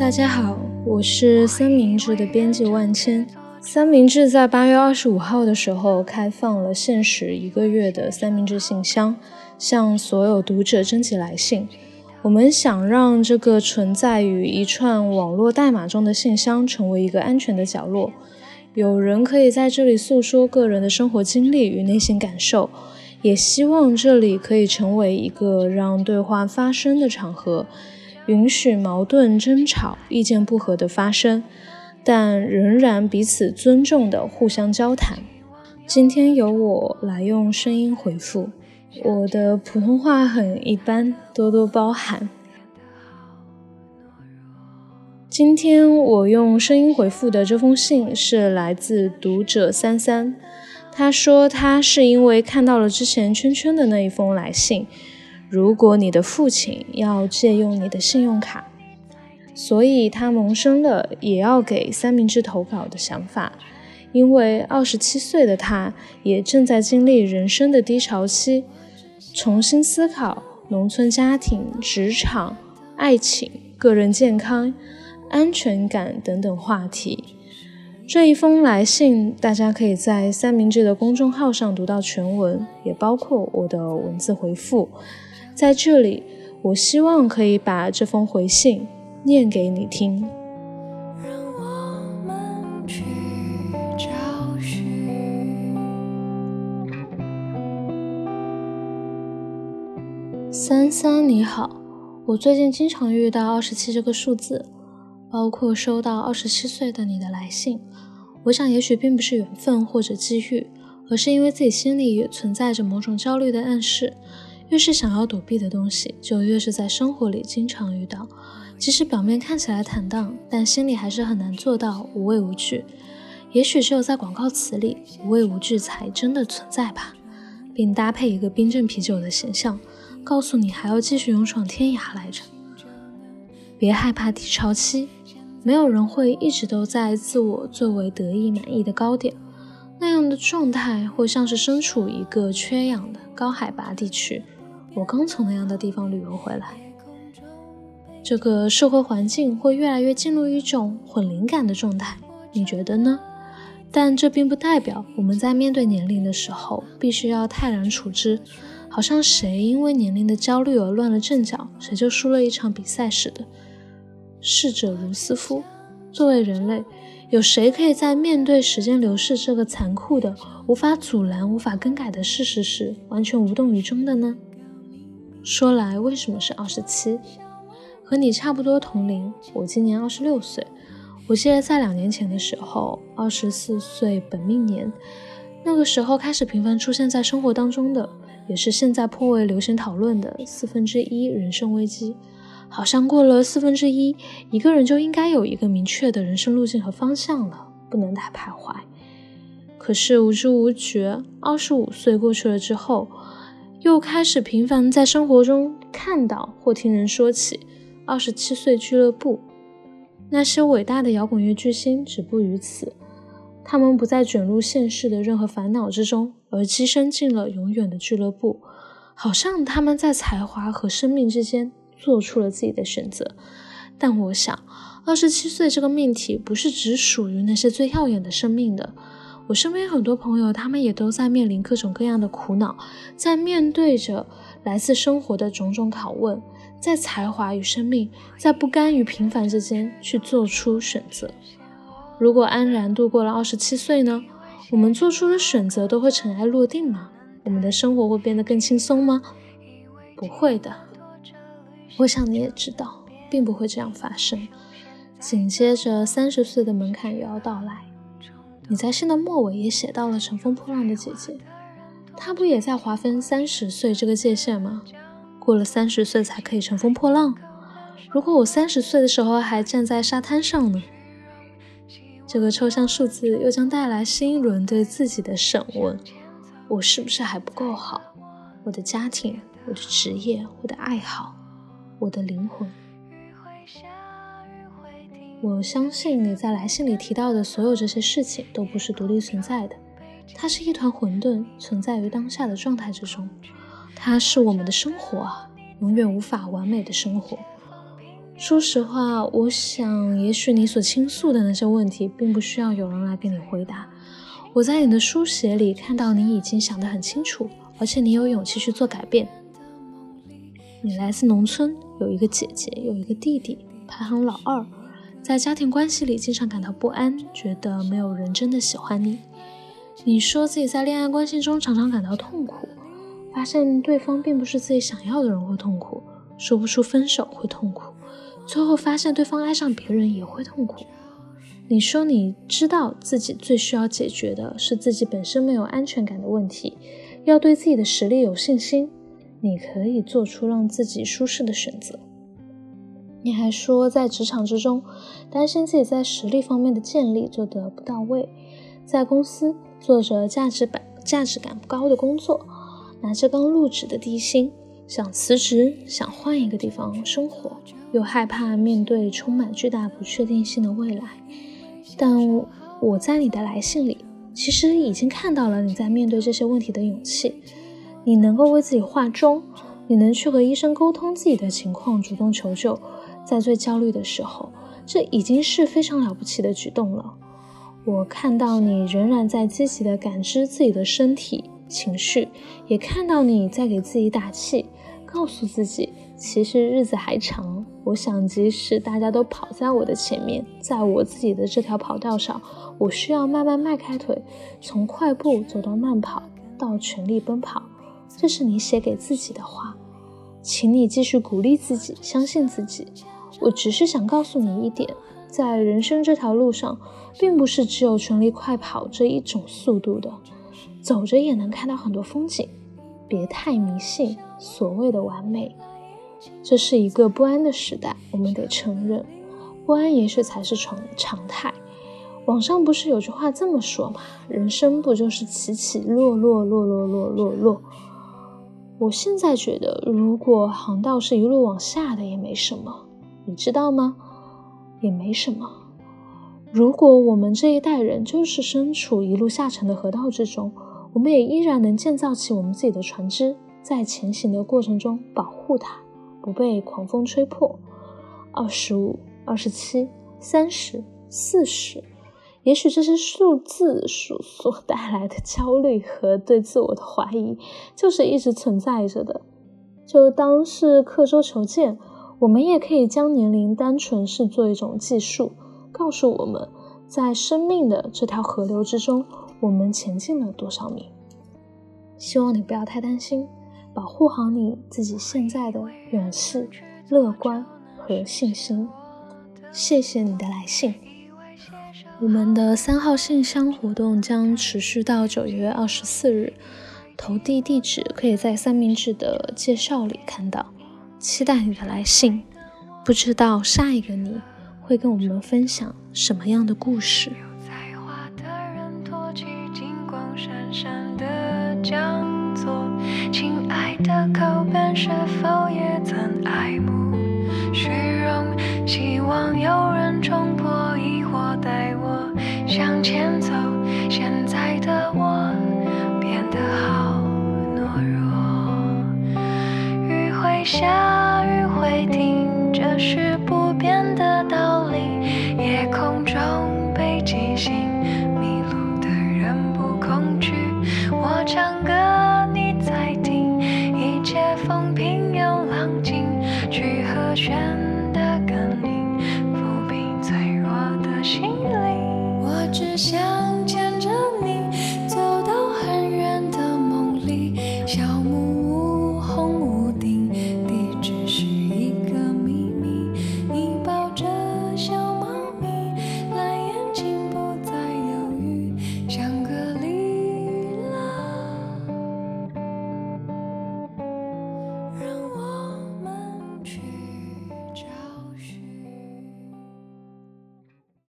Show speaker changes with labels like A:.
A: 大家好，我是三明治的编辑万千。三明治在八月二十五号的时候开放了限时一个月的三明治信箱，向所有读者征集来信。我们想让这个存在于一串网络代码中的信箱成为一个安全的角落，有人可以在这里诉说个人的生活经历与内心感受。也希望这里可以成为一个让对话发生的场合，允许矛盾、争吵、意见不合的发生，但仍然彼此尊重的互相交谈。今天由我来用声音回复，我的普通话很一般，多多包涵。今天我用声音回复的这封信是来自读者三三。他说，他是因为看到了之前圈圈的那一封来信。如果你的父亲要借用你的信用卡，所以他萌生了也要给三明治投稿的想法。因为二十七岁的他，也正在经历人生的低潮期，重新思考农村家庭、职场、爱情、个人健康、安全感等等话题。这一封来信，大家可以在三明治的公众号上读到全文，也包括我的文字回复。在这里，我希望可以把这封回信念给你听。三三你好，我最近经常遇到二十七这个数字。包括收到二十七岁的你的来信，我想也许并不是缘分或者机遇，而是因为自己心里也存在着某种焦虑的暗示。越是想要躲避的东西，就越是在生活里经常遇到。即使表面看起来坦荡，但心里还是很难做到无畏无惧。也许只有在广告词里，无畏无惧才真的存在吧，并搭配一个冰镇啤酒的形象，告诉你还要继续勇闯天涯来着。别害怕低潮期。没有人会一直都在自我最为得意满意的高点，那样的状态会像是身处一个缺氧的高海拔地区。我刚从那样的地方旅游回来，这个社会环境会越来越进入一种混灵感的状态，你觉得呢？但这并不代表我们在面对年龄的时候必须要泰然处之，好像谁因为年龄的焦虑而乱了阵脚，谁就输了一场比赛似的。逝者如斯夫。作为人类，有谁可以在面对时间流逝这个残酷的、无法阻拦、无法更改的事实时，完全无动于衷的呢？说来，为什么是二十七？和你差不多同龄，我今年二十六岁。我记得在两年前的时候，二十四岁本命年，那个时候开始频繁出现在生活当中的，也是现在颇为流行讨论的四分之一人生危机。好像过了四分之一，一个人就应该有一个明确的人生路径和方向了，不能太徘徊。可是无知无觉，二十五岁过去了之后，又开始频繁在生活中看到或听人说起二十七岁俱乐部。那些伟大的摇滚乐巨星止步于此，他们不再卷入现世的任何烦恼之中，而跻身进了永远的俱乐部。好像他们在才华和生命之间。做出了自己的选择，但我想，二十七岁这个命题不是只属于那些最耀眼的生命的。我身边很多朋友，他们也都在面临各种各样的苦恼，在面对着来自生活的种种拷问，在才华与生命，在不甘与平凡之间去做出选择。如果安然度过了二十七岁呢？我们做出的选择都会尘埃落定吗？我们的生活会变得更轻松吗？不会的。我想你也知道，并不会这样发生。紧接着，三十岁的门槛也要到来。你在信的末尾也写到了乘风破浪的姐姐，她不也在划分三十岁这个界限吗？过了三十岁才可以乘风破浪。如果我三十岁的时候还站在沙滩上呢？这个抽象数字又将带来新一轮对自己的审问：我是不是还不够好？我的家庭，我的职业，我的爱好。我的灵魂，我相信你在来信里提到的所有这些事情都不是独立存在的，它是一团混沌，存在于当下的状态之中。它是我们的生活啊，永远无法完美的生活。说实话，我想，也许你所倾诉的那些问题，并不需要有人来给你回答。我在你的书写里看到你已经想得很清楚，而且你有勇气去做改变。你来自农村，有一个姐姐，有一个弟弟，排行老二，在家庭关系里经常感到不安，觉得没有人真的喜欢你。你说自己在恋爱关系中常常感到痛苦，发现对方并不是自己想要的人会痛苦，说不出分手会痛苦。最后发现对方爱上别人也会痛苦。你说你知道自己最需要解决的是自己本身没有安全感的问题，要对自己的实力有信心。你可以做出让自己舒适的选择。你还说在职场之中，担心自己在实力方面的建立做得不到位，在公司做着价值感价值感不高的工作，拿着刚入职的低薪，想辞职，想换一个地方生活。又害怕面对充满巨大不确定性的未来，但我在你的来信里，其实已经看到了你在面对这些问题的勇气。你能够为自己化妆，你能去和医生沟通自己的情况，主动求救，在最焦虑的时候，这已经是非常了不起的举动了。我看到你仍然在积极的感知自己的身体、情绪，也看到你在给自己打气，告诉自己。其实日子还长，我想即使大家都跑在我的前面，在我自己的这条跑道上，我需要慢慢迈开腿，从快步走到慢跑，到全力奔跑。这是你写给自己的话，请你继续鼓励自己，相信自己。我只是想告诉你一点，在人生这条路上，并不是只有全力快跑这一种速度的，走着也能看到很多风景。别太迷信所谓的完美。这是一个不安的时代，我们得承认，不安也许才是常常态。网上不是有句话这么说吗？人生不就是起起落落，落落落落落？我现在觉得，如果航道是一路往下的，也没什么，你知道吗？也没什么。如果我们这一代人就是身处一路下沉的河道之中，我们也依然能建造起我们自己的船只，在前行的过程中保护它。不被狂风吹破。二十五、二十七、三十、四十，也许这些数字数所带来的焦虑和对自我的怀疑，就是一直存在着的。就当是刻舟求剑，我们也可以将年龄单纯视作一种计数，告诉我们在生命的这条河流之中，我们前进了多少米。希望你不要太担心。保护好你自己现在的勇气、乐观和信心。谢谢你的来信。我们的三号信箱活动将持续到九月二十四日，投递地址可以在三明治的介绍里看到。期待你的来信，不知道下一个你会跟我们分享什么样的故事。的口本是否也曾爱慕虚荣？希望有人，向前